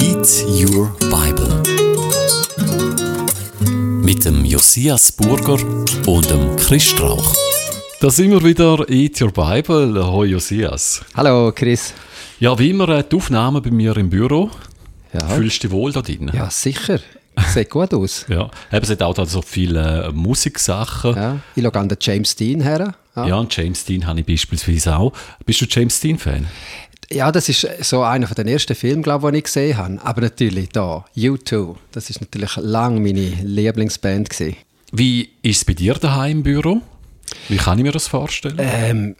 Eat Your Bible. Mit dem Josias Burger und dem Chris Strauch. Da sind wir wieder, Eat Your Bible. Hoi Josias. Hallo Chris. Ja, wie immer äh, die Aufnahme bei mir im Büro. Ja, Fühlst du dich wohl da drin? ja sicher. Sieht gut aus. Ja, eben, es hat auch da so viele äh, Musiksachen. Ja. Ja. Ich schaue an den James Dean her. Ja. und James Dean habe ich beispielsweise auch. Bist du James Dean-Fan? Ja, das ist so einer von den ersten Filmen, glaube ich, den ich gesehen habe. Aber natürlich da, U2. Das ist natürlich lange meine Lieblingsband. Gewesen. Wie ist es bei dir daheim im Büro? Wie kann ich mir das vorstellen? Ähm,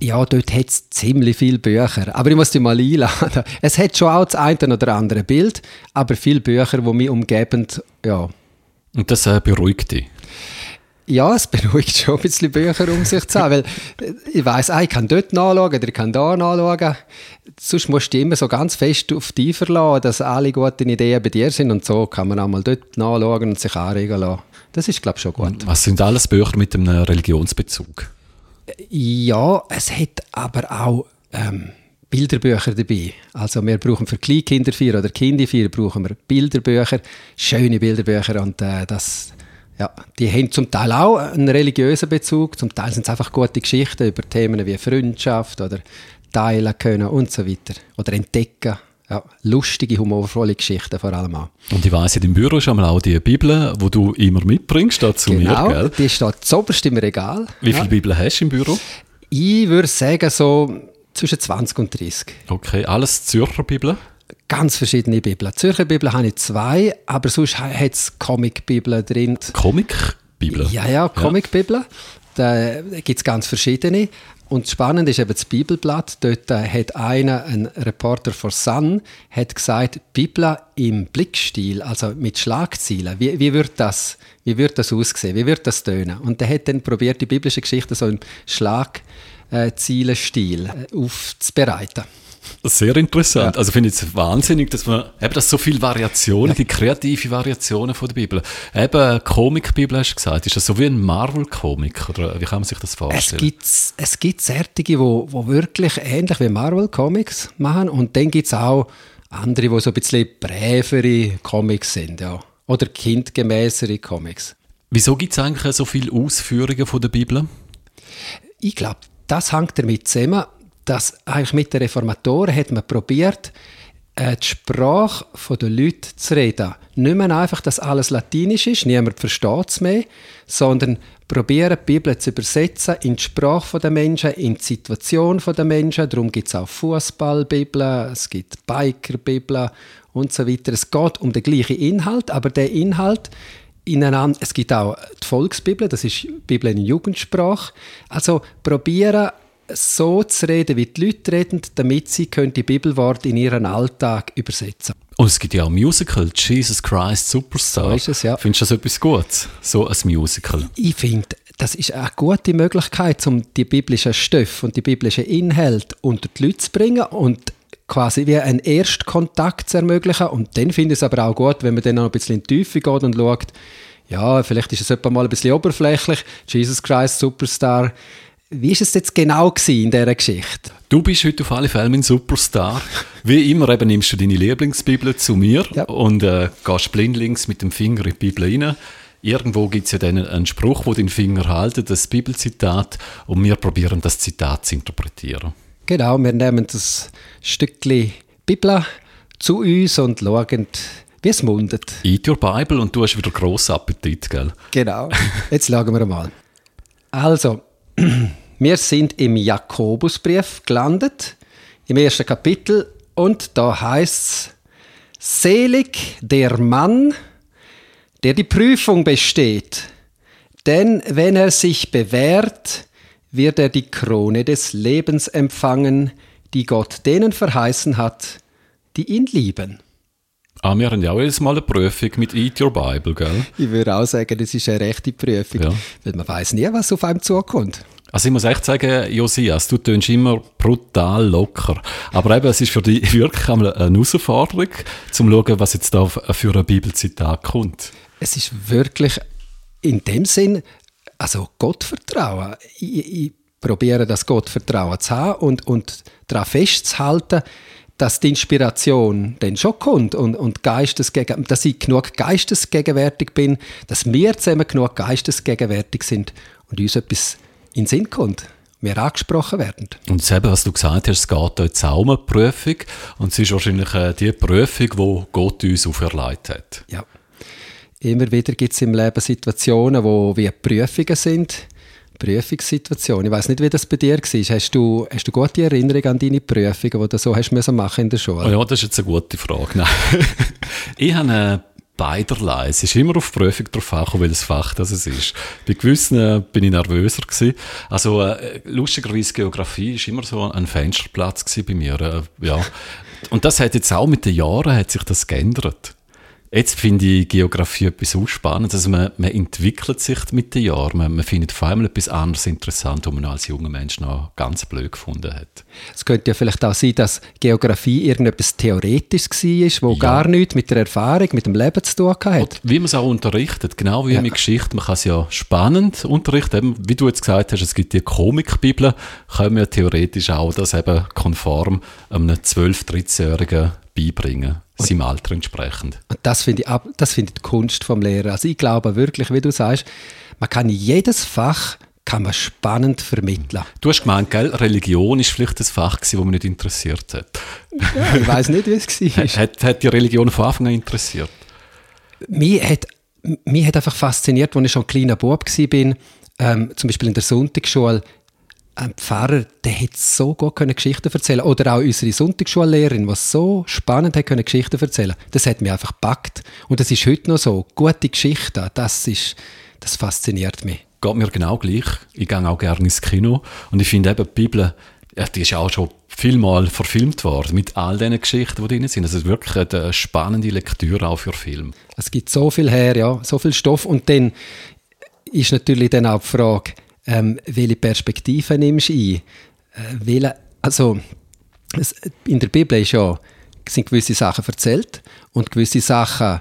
ja, dort hat es ziemlich viele Bücher. Aber ich muss dich mal einladen. Es hat schon auch das eine oder andere Bild, aber viele Bücher, die mich umgeben, ja, Und das äh, beruhigt dich? Ja, es beruhigt schon ein bisschen Bücher um sich zu haben, weil äh, ich weiss, ah, ich kann dort nachschauen oder ich kann da nachschauen. Sonst musst du immer so ganz fest auf dich verlassen, dass alle guten Ideen bei dir sind und so kann man auch mal dort nachschauen und sich anregen lassen. Das ist, glaube ich, schon gut. Was sind alles Bücher mit einem Religionsbezug? Ja, es hat aber auch ähm, Bilderbücher dabei. Also wir brauchen für Kleinkinderfeier oder Kinderfeier brauchen wir Bilderbücher, schöne Bilderbücher und äh, das, ja, die haben zum Teil auch einen religiösen Bezug, zum Teil sind es einfach gute Geschichten über Themen wie Freundschaft oder teilen können und so weiter oder entdecken. Ja, lustige, humorvolle Geschichten vor allem auch. Und ich weiss, in deinem Büro ist auch die Bibel, die du immer mitbringst, da zu genau, mir, gell? die steht zuoberst im Regal. Wie viele Bibeln hast du im Büro? Ich würde sagen so zwischen 20 und 30. Okay, alles Zürcher Bibeln? Ganz verschiedene Bibeln. Die Zürcher Bibel habe ich zwei, aber sonst hat es Comic-Bibeln drin. Comic-Bibeln? Ja, ja, Comic-Bibeln. Da gibt es ganz verschiedene. Und spannend ist eben das Bibelblatt. Dort äh, hat einer, ein Reporter von Sun, hat gesagt, Bibel im Blickstil, also mit Schlagzeilen. Wie, wie wird das, wie wird das aussehen? Wie wird das tönen? Und der hat dann probiert, die biblische Geschichte so im Schlagzeilenstil äh, aufzubereiten. Sehr interessant. Also finde ich es wahnsinnig, dass man eben das so viele Variationen, die kreative Variationen von der Bibel. Eben Comic-Bibel hast du gesagt. Ist das so wie ein Marvel-Comic? Oder wie kann man sich das Es vorstellen? gibt, es gibt Sertige, wo, wo wirklich ähnlich wie Marvel Comics machen und dann gibt es auch andere, die so ein bisschen brävere Comics sind, ja. Oder kindgemäßere Comics. Wieso gibt es eigentlich so viele Ausführungen von der Bibel? Ich glaube, das hängt damit zusammen, dass eigentlich mit den Reformatoren hat man probiert, äh, die Sprache der Leute zu reden. Nicht mehr einfach, dass alles Latinisch ist, niemand versteht es mehr, sondern probieren, die Bibel zu übersetzen in die Sprache der Menschen, in die Situation der Menschen. Darum gibt es auch Fußballbibeln, es gibt Bikerbibeln und so weiter. Es geht um den gleichen Inhalt, aber der Inhalt ineinander. Es gibt auch die Volksbibel, das ist die Bibel in Jugendsprache. Also probieren, so zu reden, wie die Leute reden, damit sie können die Bibelworte in ihren Alltag übersetzen Und es gibt ja auch Musical, Jesus Christ Superstar. So es, ja. Findest du das etwas Gutes? So ein Musical? Ich finde, das ist eine gute Möglichkeit, um die biblischen Stoffe und die biblischen Inhalte unter die Leute zu bringen und quasi wie einen Erstkontakt zu ermöglichen. Und dann finde ich es aber auch gut, wenn man dann noch ein bisschen in die Tiefe geht und schaut, ja, vielleicht ist es etwa mal ein bisschen oberflächlich, Jesus Christ Superstar. Wie ist es jetzt genau gewesen in dieser Geschichte? Du bist heute auf alle Fälle mein Superstar. Wie immer eben nimmst du deine Lieblingsbibel zu mir Ja. und äh, gehst blindlings mit dem Finger in die Bibel rein. Irgendwo gibt es ja dann einen Spruch, wo den Finger haltet, das Bibelzitat, und wir probieren das Zitat zu interpretieren. Genau, wir nehmen das Stückchen Bibel zu uns und schauen, wie es mundet. Eat your Bible und du hast wieder grossen Appetit, gell? Genau. Jetzt schauen wir mal. Also, wir sind im Jakobusbrief gelandet, im ersten Kapitel, und da heißt es: Selig der Mann, der die Prüfung besteht, denn wenn er sich bewährt, wird er die Krone des Lebens empfangen, die Gott denen verheißen hat, die ihn lieben. Ah, wir haben ja auch jedes Mal eine Prüfung mit Eat Your Bible, gell? Ich würde auch sagen, das ist eine rechte Prüfung, Ja. weil man weiß nie, was auf einem zukommt. Also ich muss echt sagen, Josias, du tönst immer brutal locker. Aber eben, es ist für dich wirklich einmal eine Herausforderung, zum zu schauen, was jetzt da für ein Bibelzitat kommt. Es ist wirklich in dem Sinn, also Gottvertrauen. Ich, ich probiere das Gottvertrauen zu haben und, und daran festzuhalten, dass die Inspiration dann schon kommt und, und Geistesgegen, dass ich genug geistesgegenwärtig bin, dass wir zusammen genug geistesgegenwärtig sind und uns etwas in den Sinn kommt wir angesprochen werden. Und das eben, was du gesagt hast, es geht auch um eine Prüfung und es ist wahrscheinlich äh, die Prüfung, die Gott uns auferlegt hat. Ja. Immer wieder gibt es im Leben Situationen, wo wie Prüfungen sind. Prüfungssituation. Ich weiß nicht, wie das bei dir war. Hast du, hast du gute Erinnerung an deine Prüfungen, die du so hast müssen machen in der Schule? Oh ja, das ist jetzt eine gute Frage. Nein. ich habe eine beiderlei. Es ist immer auf Prüfung drauf angekommen, welches Fach das es ist. Bei gewissen äh, bin ich nervöser gewesen. Also äh, lustigerweise Geografie ist immer so ein Fensterplatz bei mir. Äh, ja. Und das hat jetzt auch mit den Jahren hat sich das geändert. Jetzt finde ich Geografie etwas so spannend. Also man, man entwickelt sich mit den Jahren. Man, man findet vor allem etwas anderes interessant, was man als junger Mensch noch ganz blöd gefunden hat. Es könnte ja vielleicht auch sein, dass Geografie irgendetwas Theoretisches war, wo ja. gar nichts mit der Erfahrung, mit dem Leben zu tun hat. Und wie man es auch unterrichtet, genau wie ja. mit Geschichte. Man kann es ja spannend unterrichten. Eben, wie du jetzt gesagt hast, es gibt die Komikbibel, können wir theoretisch auch das eben konform einem 12-, 13-Jährigen beibringen, seinem Alter entsprechend. Und das finde ich, das finde ich die Kunst vom Lehrer. Also ich glaube wirklich, wie du sagst, man kann jedes Fach kann man spannend vermitteln. Du hast gemeint, gell, Religion ist vielleicht das Fach das mich nicht interessiert hat. Ja, ich weiß nicht, wie es war. hat, hat die Religion von Anfang an interessiert? Mich hat, mich hat einfach fasziniert, als ich schon ein kleiner Bub war, ähm, zum Beispiel in der Sonntagsschule, ein Pfarrer, der hat so gut können Geschichten erzählen Oder auch unsere Sonntagsschullehrerin, die so spannend hat können Geschichten erzählen Das hat mich einfach gepackt. Und das ist heute noch so. Gute Geschichten, das, ist, das fasziniert mich. Geht mir genau gleich. Ich gehe auch gerne ins Kino. Und ich finde eben, die Bibel, ja, die ist auch schon vielmal verfilmt worden, mit all diesen Geschichten, die drin sind. Es ist wirklich eine spannende Lektüre auch für Film. Es gibt so viel her, ja, so viel Stoff. Und dann ist natürlich dann auch die Frage, ähm, welche Perspektive nimmst du ein? Äh, welche, also, es, in der Bibel ist ja, sind gewisse Sachen erzählt und gewisse Sachen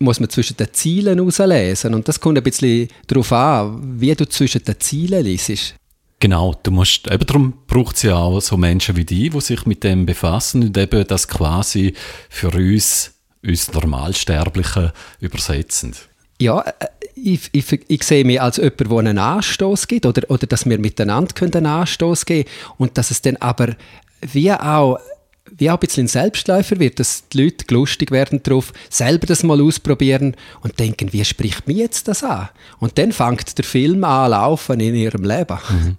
muss man zwischen den Zielen herauslesen. Und das kommt ein bisschen darauf an, wie du zwischen den Zielen liest. Genau, du musst, eben darum braucht es ja auch so Menschen wie die, die sich mit dem befassen und eben das quasi für uns, uns Normalsterblichen übersetzen. Ja, äh, ich, ich, ich, sehe mich als jemand, der einen Anstoß gibt oder, oder dass wir miteinander einen Anstoß geben können und dass es dann aber wie auch, wie auch ein bisschen Selbstläufer wird, dass die Leute lustig werden darauf, selber das mal ausprobieren und denken, wie spricht mir jetzt das an? Und dann fängt der Film an laufen in ihrem Leben. Mhm.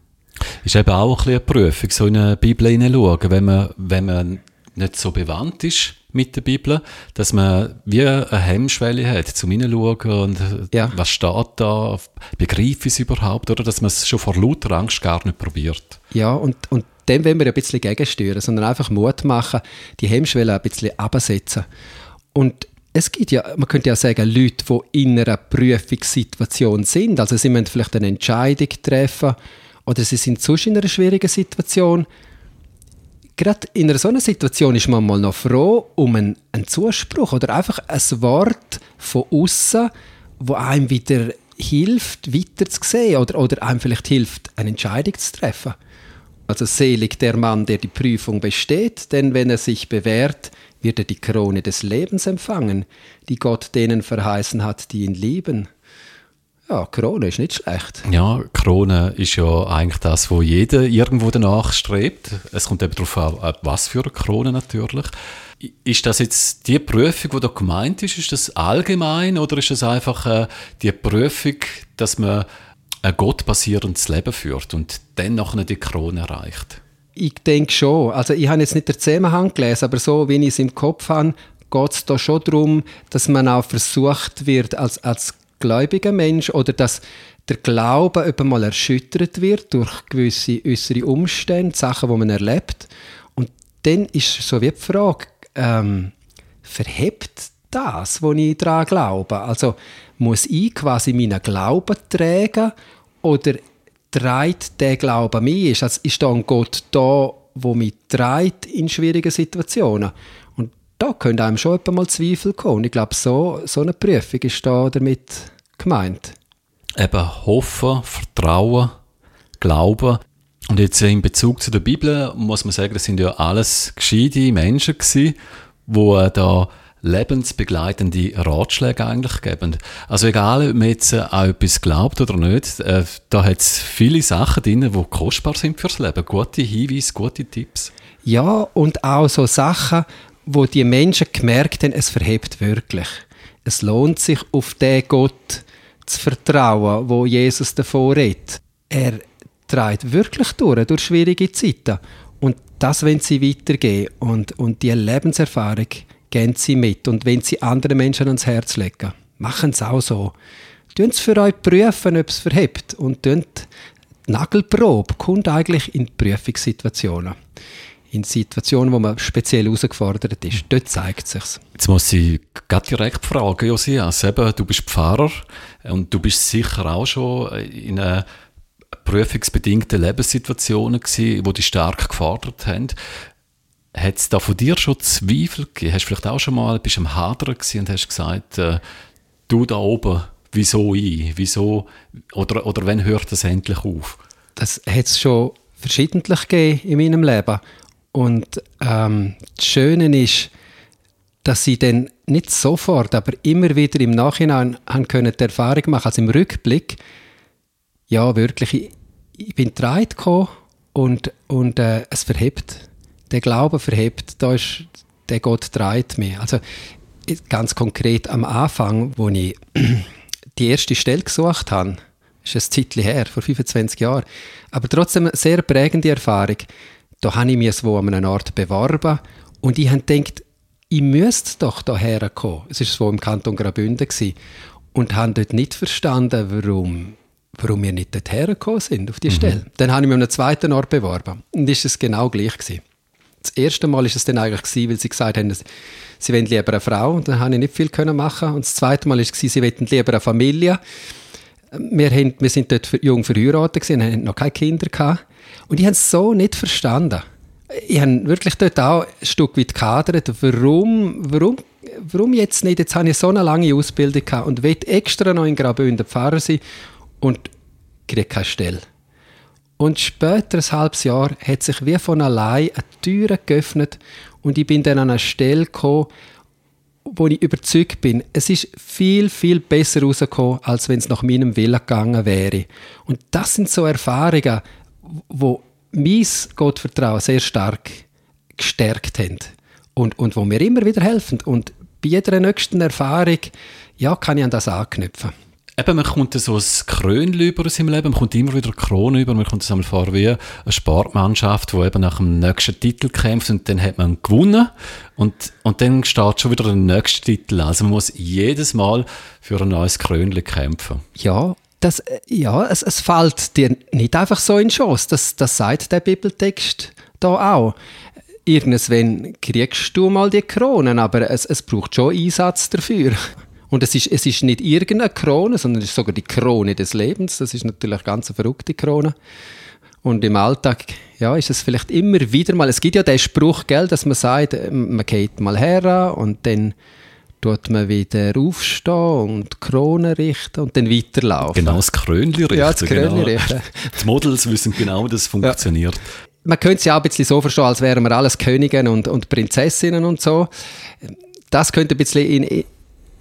Ist eben auch ein bisschen eine Prüfung, so in eine Bibel hineinschauen, wenn man, wenn man nicht so bewandt ist mit der Bibel, dass man wie eine Hemmschwelle hat, zum hineinschauen und ja. was steht da, begreife ich es überhaupt, oder dass man es schon vor lauter Angst gar nicht probiert. Ja, und, und dem wollen wir ein bisschen gegensteuern, sondern einfach Mut machen, die Hemmschwelle ein bisschen absetzen. Und es gibt ja, man könnte ja sagen, Leute, die in einer Prüfungssituation sind, also sie müssen vielleicht eine Entscheidung treffen oder sie sind sonst in einer schwierigen Situation, gerade in einer so einer Situation ist man mal noch froh um einen, einen Zuspruch oder einfach ein Wort von außen, wo einem wieder hilft, weiter zu sehen oder, oder einem vielleicht hilft, eine Entscheidung zu treffen. Also selig der Mann, der die Prüfung besteht, denn wenn er sich bewährt, wird er die Krone des Lebens empfangen, die Gott denen verheißen hat, die ihn lieben. Ja, Krone ist nicht schlecht. Ja, Krone ist ja eigentlich das, wo jeder irgendwo danach strebt. Es kommt eben darauf an, was für eine Krone natürlich. Ist das jetzt die Prüfung, die da gemeint ist, ist das allgemein oder ist das einfach äh, die Prüfung, dass man ein gottbasierendes Leben führt und dann noch die Krone erreicht? Ich denke schon. Also ich habe jetzt nicht den Zusammenhang gelesen, aber so wie ich es im Kopf habe, geht es da schon darum, dass man auch versucht wird, als, als gläubiger Mensch oder dass der Glaube mal erschüttert wird durch gewisse äußere Umstände, Sachen, die man erlebt. Und dann ist so wie die Frage, ähm, verhebt das, wo ich daran glaube? Also muss ich quasi meinen Glauben tragen oder trägt der Glaube mich? Also ist da ein Gott da, wo mich trägt in schwierigen Situationen? Und da können einem schon mal Zweifel kommen. Ich glaube, so, so eine Prüfung ist da damit gemeint? Eben hoffen, vertrauen, glauben. Und jetzt in Bezug zu der Bibel muss man sagen, das sind ja alles gescheite Menschen gewesen, die da lebensbegleitende Ratschläge eigentlich geben. Also egal, ob man jetzt an etwas glaubt oder nicht, äh, da hat es viele Sachen drin, die kostbar sind fürs Leben. Gute Hinweise, gute Tipps. Ja, und auch so Sachen, wo die Menschen gemerkt haben, es verhebt wirklich. Es lohnt sich, auf den Gott zu vertrauen, wo Jesus davor redet. Er trägt wirklich durch, durch schwierige Zeiten. Und das wenn sie weitergehen und, und die Lebenserfahrung gehen sie mit. Und wenn sie anderen Menschen ans Herz legen, machen sie auch so. Tun Sie für euch prüfen, ob es verhebt. Und tun die Nagelprobe kommt eigentlich in Prüfungssituationen. In Situationen, wo man speziell herausgefordert ist. Dort zeigt es sich. Jetzt muss ich gerade direkt fragen, Josias. Eben, du bist Pfarrer und du bist sicher auch schon in einer prüfungsbedingten Lebenssituationen gewesen, wo die stark gefordert haben. Hat es da von dir schon Zweifel gegeben? Hast du vielleicht auch schon mal, bist am Hadern und hast gesagt, äh, du da oben, wieso ich? Wieso, oder, oder wann hört das endlich auf? Das hat es schon verschiedentlich gegeben in meinem Leben. Und ähm, das Schöne ist, dass sie dann nicht sofort, aber immer wieder im Nachhinein haben können die Erfahrung machen, also im Rückblick, ja wirklich, ich, ich bin gekommen und, und äh, es verhebt der Glaube verhebt, da ist der Gott treibt mich. Also ganz konkret am Anfang, wo ich die erste Stelle gesucht habe, ist ein Zeitchen her, vor 25 Jahren, aber trotzdem eine sehr prägende Erfahrung. Da habe ich mich an einem Ort beworben und ich habe gedacht, ich müsste doch hierher kommen. Es war so im Kanton Graubünden und habe dort nicht verstanden, warum, warum wir nicht dorthin gekommen sind, auf die mhm. Stelle. Dann habe ich mich an einem zweiten Ort beworben und ist es genau gleich gewesen das erste Mal ist es dann eigentlich gewesen, weil sie gesagt haben, sie wollen lieber eine Frau und dann habe ich nicht viel können machen und das zweite Mal ist es sie wollten lieber eine Familie. Wir, haben, wir sind dort jung verheiratet und hatten noch keine Kinder gehabt. und ich habe es so nicht verstanden. Ich habe wirklich dort auch ein Stück weit gehadert, warum, warum, warum jetzt nicht, jetzt habe ich so eine lange Ausbildung gehabt und will extra noch in Graubünden Pfarrer sein und kriege keine Stelle. Und später, ein halbes Jahr, hat sich wie von allein eine Tür geöffnet und ich bin dann an eine Stelle gekommen, wo ich überzeugt bin, es ist viel, viel besser rausgekommen, als wenn es nach meinem Willen gegangen wäre. Und das sind so Erfahrungen, wo mein Gottvertrauen sehr stark gestärkt haben und, und wo mir immer wieder helfen. Und bei jeder nächsten Erfahrung ja, kann ich an das anknüpfen. Eben, man kommt so ein Krönchen über in seinem Leben, man kommt immer wieder Krone über, man kommt es einmal vor wie eine Sportmannschaft, die eben nach dem nächsten Titel kämpft und dann hat man gewonnen und, und dann steht schon wieder der nächste Titel Also man muss jedes Mal für ein neues Krönchen kämpfen. Ja, das, ja es, es fällt dir nicht einfach so in Schoss, das, das sagt der Bibeltext da auch. Irgendwann kriegst du mal die Kronen, aber es, es braucht schon Einsatz dafür. Und es ist, es ist nicht irgendeine Krone, sondern es ist sogar die Krone des Lebens. Das ist natürlich eine ganz verrückte Krone. Und im Alltag ja, ist es vielleicht immer wieder mal, es gibt ja den Spruch, gell, dass man sagt, man geht mal her und dann tut man wieder aufstehen und die Krone richten und dann weiterlaufen. Genau, das Krönchen richten. Ja, das genau. richten. Die Models wissen genau, wie das funktioniert. Ja. Man könnte es ja auch ein bisschen so verstehen, als wären wir alles Königinnen und, und Prinzessinnen und so. Das könnte ein bisschen in,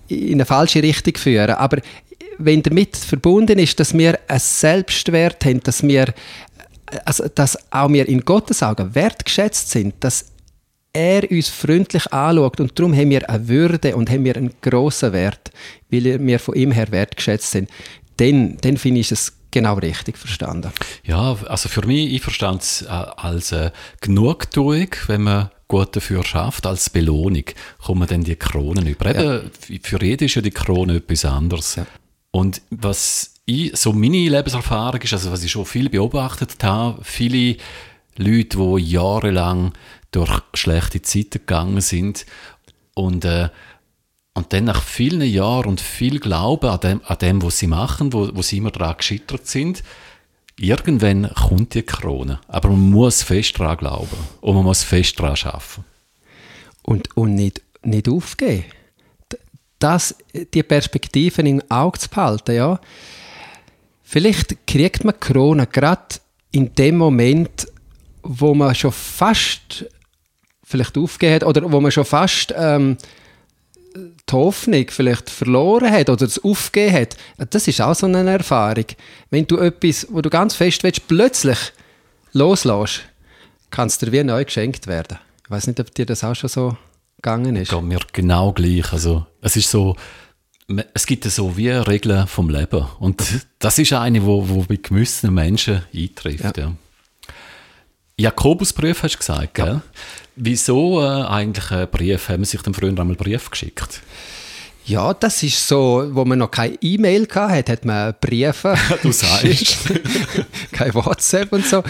in eine falsche Richtung führen. Aber wenn damit verbunden ist, dass wir einen Selbstwert haben, dass wir also, dass auch wir in Gottes Augen wertgeschätzt sind, dass er uns freundlich anschaut und darum haben wir eine Würde und haben wir einen grossen Wert, weil wir von ihm her wertgeschätzt sind, dann, dann finde ich es genau richtig verstanden. Ja, also für mich, ich verstand es äh, als äh, Genugtuung, wenn man gut dafür schafft, als Belohnung kommen dann die Kronen über. Ja. für jeden ist ja die Krone etwas anderes. Ja. Und was ich, so meine Lebenserfahrung ist, also was ich schon viel beobachtet habe, viele Leute, die jahrelang durch schlechte Zeiten gegangen sind und, äh, und dann nach vielen Jahren und viel Glauben an dem, an dem was sie machen, wo, wo sie immer daran gescheitert sind, irgendwann kommt die Krone. Aber man muss fest daran glauben und man muss fest daran arbeiten. Und, und nicht, nicht aufgeben. Das, die Perspektiven im Auge zu behalten, ja. Vielleicht kriegt man Krone gerade in dem Moment, wo man schon fast vielleicht aufgegeben hat oder wo man schon fast ähm, die Hoffnung vielleicht verloren hat oder es aufgegeben hat, das ist auch so eine Erfahrung. Wenn du etwas, wo du ganz fest willst, plötzlich loslässt, kann es dir wie neu geschenkt werden. Ich weiß nicht, ob dir das auch schon so gegangen ist. Geht mir genau gleich. Also, es ist so, es gibt so wie Regeln vom Leben. Und das ist eine, wo, wo bei gewissen Menschen eintrifft. Ja. Ja. Jakobusbrief hast du gesagt, gell? Ja. Wieso äh, eigentlich einen Brief? Haben sich dann früher einmal Brief geschickt? Ja, das ist so, wo man noch keine E-Mail hatte, hat man Briefe. du sagst. kein WhatsApp und so. Ja.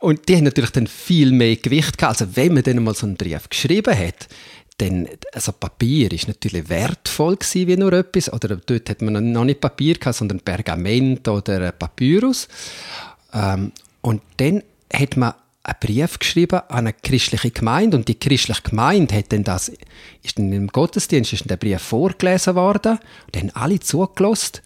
Und die haben natürlich dann viel mehr Gewicht gehabt. Also wenn man dann mal so einen Brief geschrieben hat, dann, also Papier ist natürlich wertvoll gewesen, wie nur etwas. Oder dort hat man noch nicht Papier gehabt, sondern Pergament oder Papyrus. Ähm, und dann hat man einen Brief geschrieben an eine christliche Gemeinde und die christliche Gemeinde hat dann das, ist dann im Gottesdienst ist der Brief vorgelesen worden und haben alle zugelassen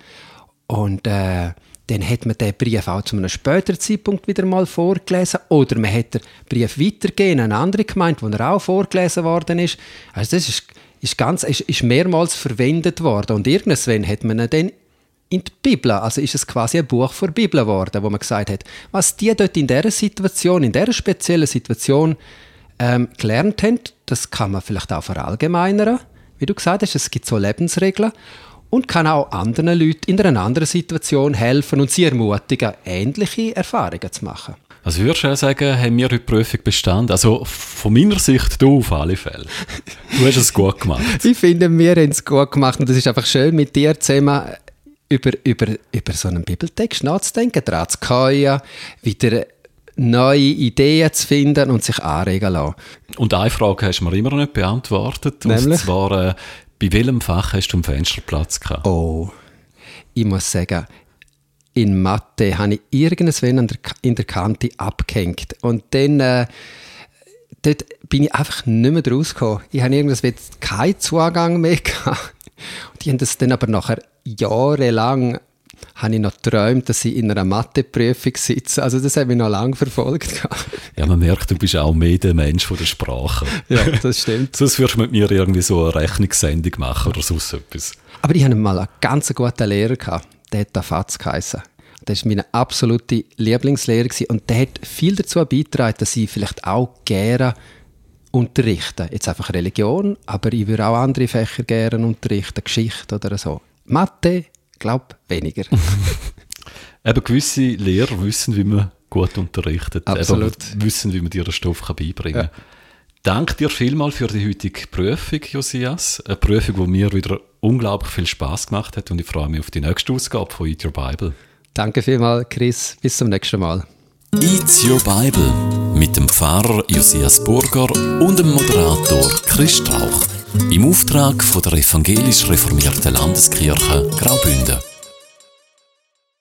und äh, dann hat man den Brief auch zu einem späteren Zeitpunkt wieder mal vorgelesen oder man hat den Brief weitergegeben an eine andere Gemeinde, wo er auch vorgelesen worden ist. Also das ist, ist, ganz, ist, ist mehrmals verwendet worden und irgendwann hat man ihn dann in die Bibel, also ist es quasi ein Buch vor Bibel geworden, wo man gesagt hat, was die dort in dieser Situation, in dieser speziellen Situation ähm, gelernt haben, das kann man vielleicht auch verallgemeinern, wie du gesagt hast, es gibt so Lebensregeln und kann auch anderen Leuten in einer anderen Situation helfen und sie ermutigen, ähnliche Erfahrungen zu machen. Also würdest du sagen, haben wir heute die Prüfung bestanden? Also von meiner Sicht, du auf alle Fälle. Du hast es gut gemacht. ich finde, wir haben es gut gemacht und es ist einfach schön, mit dir zusammen über, über, über so einen Bibeltext nachzudenken, daran zu kommen, wieder neue Ideen zu finden und sich anregen lassen. Und eine Frage hast du mir immer noch nicht beantwortet. Nämlich? Und zwar, äh, bei welchem Fach hast du einen Fensterplatz gehabt? Oh, ich muss sagen, in Mathe habe ich irgendwann in der Kante abgehängt. Und dann äh, dort bin ich einfach nicht mehr rausgekommen. Ich habe irgendwann keinen Zugang mehr gehabt. Und die haben das dann aber nachher jahrelang habe ich noch geträumt, dass ich in einer Matheprüfung sitze. Also das hat mich noch lange verfolgt. ja, man merkt, du bist auch mehr der Mensch von der Sprache. ja, das stimmt. sonst würdest du mit mir irgendwie so eine Rechnungssendung machen oder sonst etwas. Aber ich hatte mal einen ganz guten Lehrer, gehabt. der hat Fatz geheißen. Das war meine absolute Lieblingslehrer und der hat viel dazu beigetragen, dass ich vielleicht auch gerne unterrichten. Jetzt einfach Religion, aber ich würde auch andere Fächer gerne unterrichten, Geschichte oder so. Mathe, glaube weniger. Eben gewisse Lehrer wissen, wie man gut unterrichtet. Absolut. Eben wissen, wie man dir den Stoff beibringen kann. Ja. Danke dir vielmals für die heutige Prüfung, Josias. Eine Prüfung, die mir wieder unglaublich viel Spaß gemacht hat und ich freue mich auf die nächste Ausgabe von Eat Your Bible. Danke vielmals, Chris. Bis zum nächsten Mal. Eat Your Bible mit dem Pfarrer Josias Burger und dem Moderator Chris Strauch im Auftrag von der evangelisch reformierten Landeskirche Graubünden.